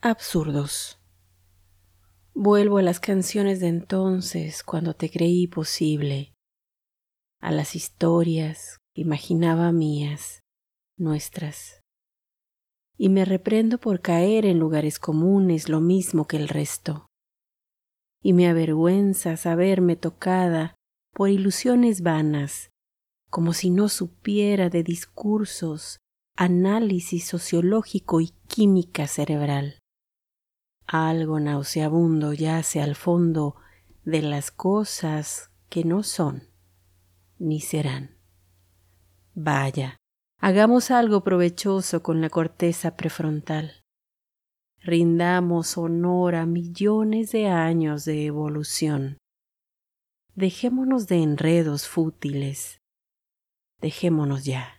Absurdos. Vuelvo a las canciones de entonces, cuando te creí posible, a las historias que imaginaba mías, nuestras. Y me reprendo por caer en lugares comunes lo mismo que el resto. Y me avergüenza saberme tocada por ilusiones vanas, como si no supiera de discursos, análisis sociológico y química cerebral. Algo nauseabundo yace al fondo de las cosas que no son ni serán. Vaya, hagamos algo provechoso con la corteza prefrontal. Rindamos honor a millones de años de evolución. Dejémonos de enredos fútiles. Dejémonos ya.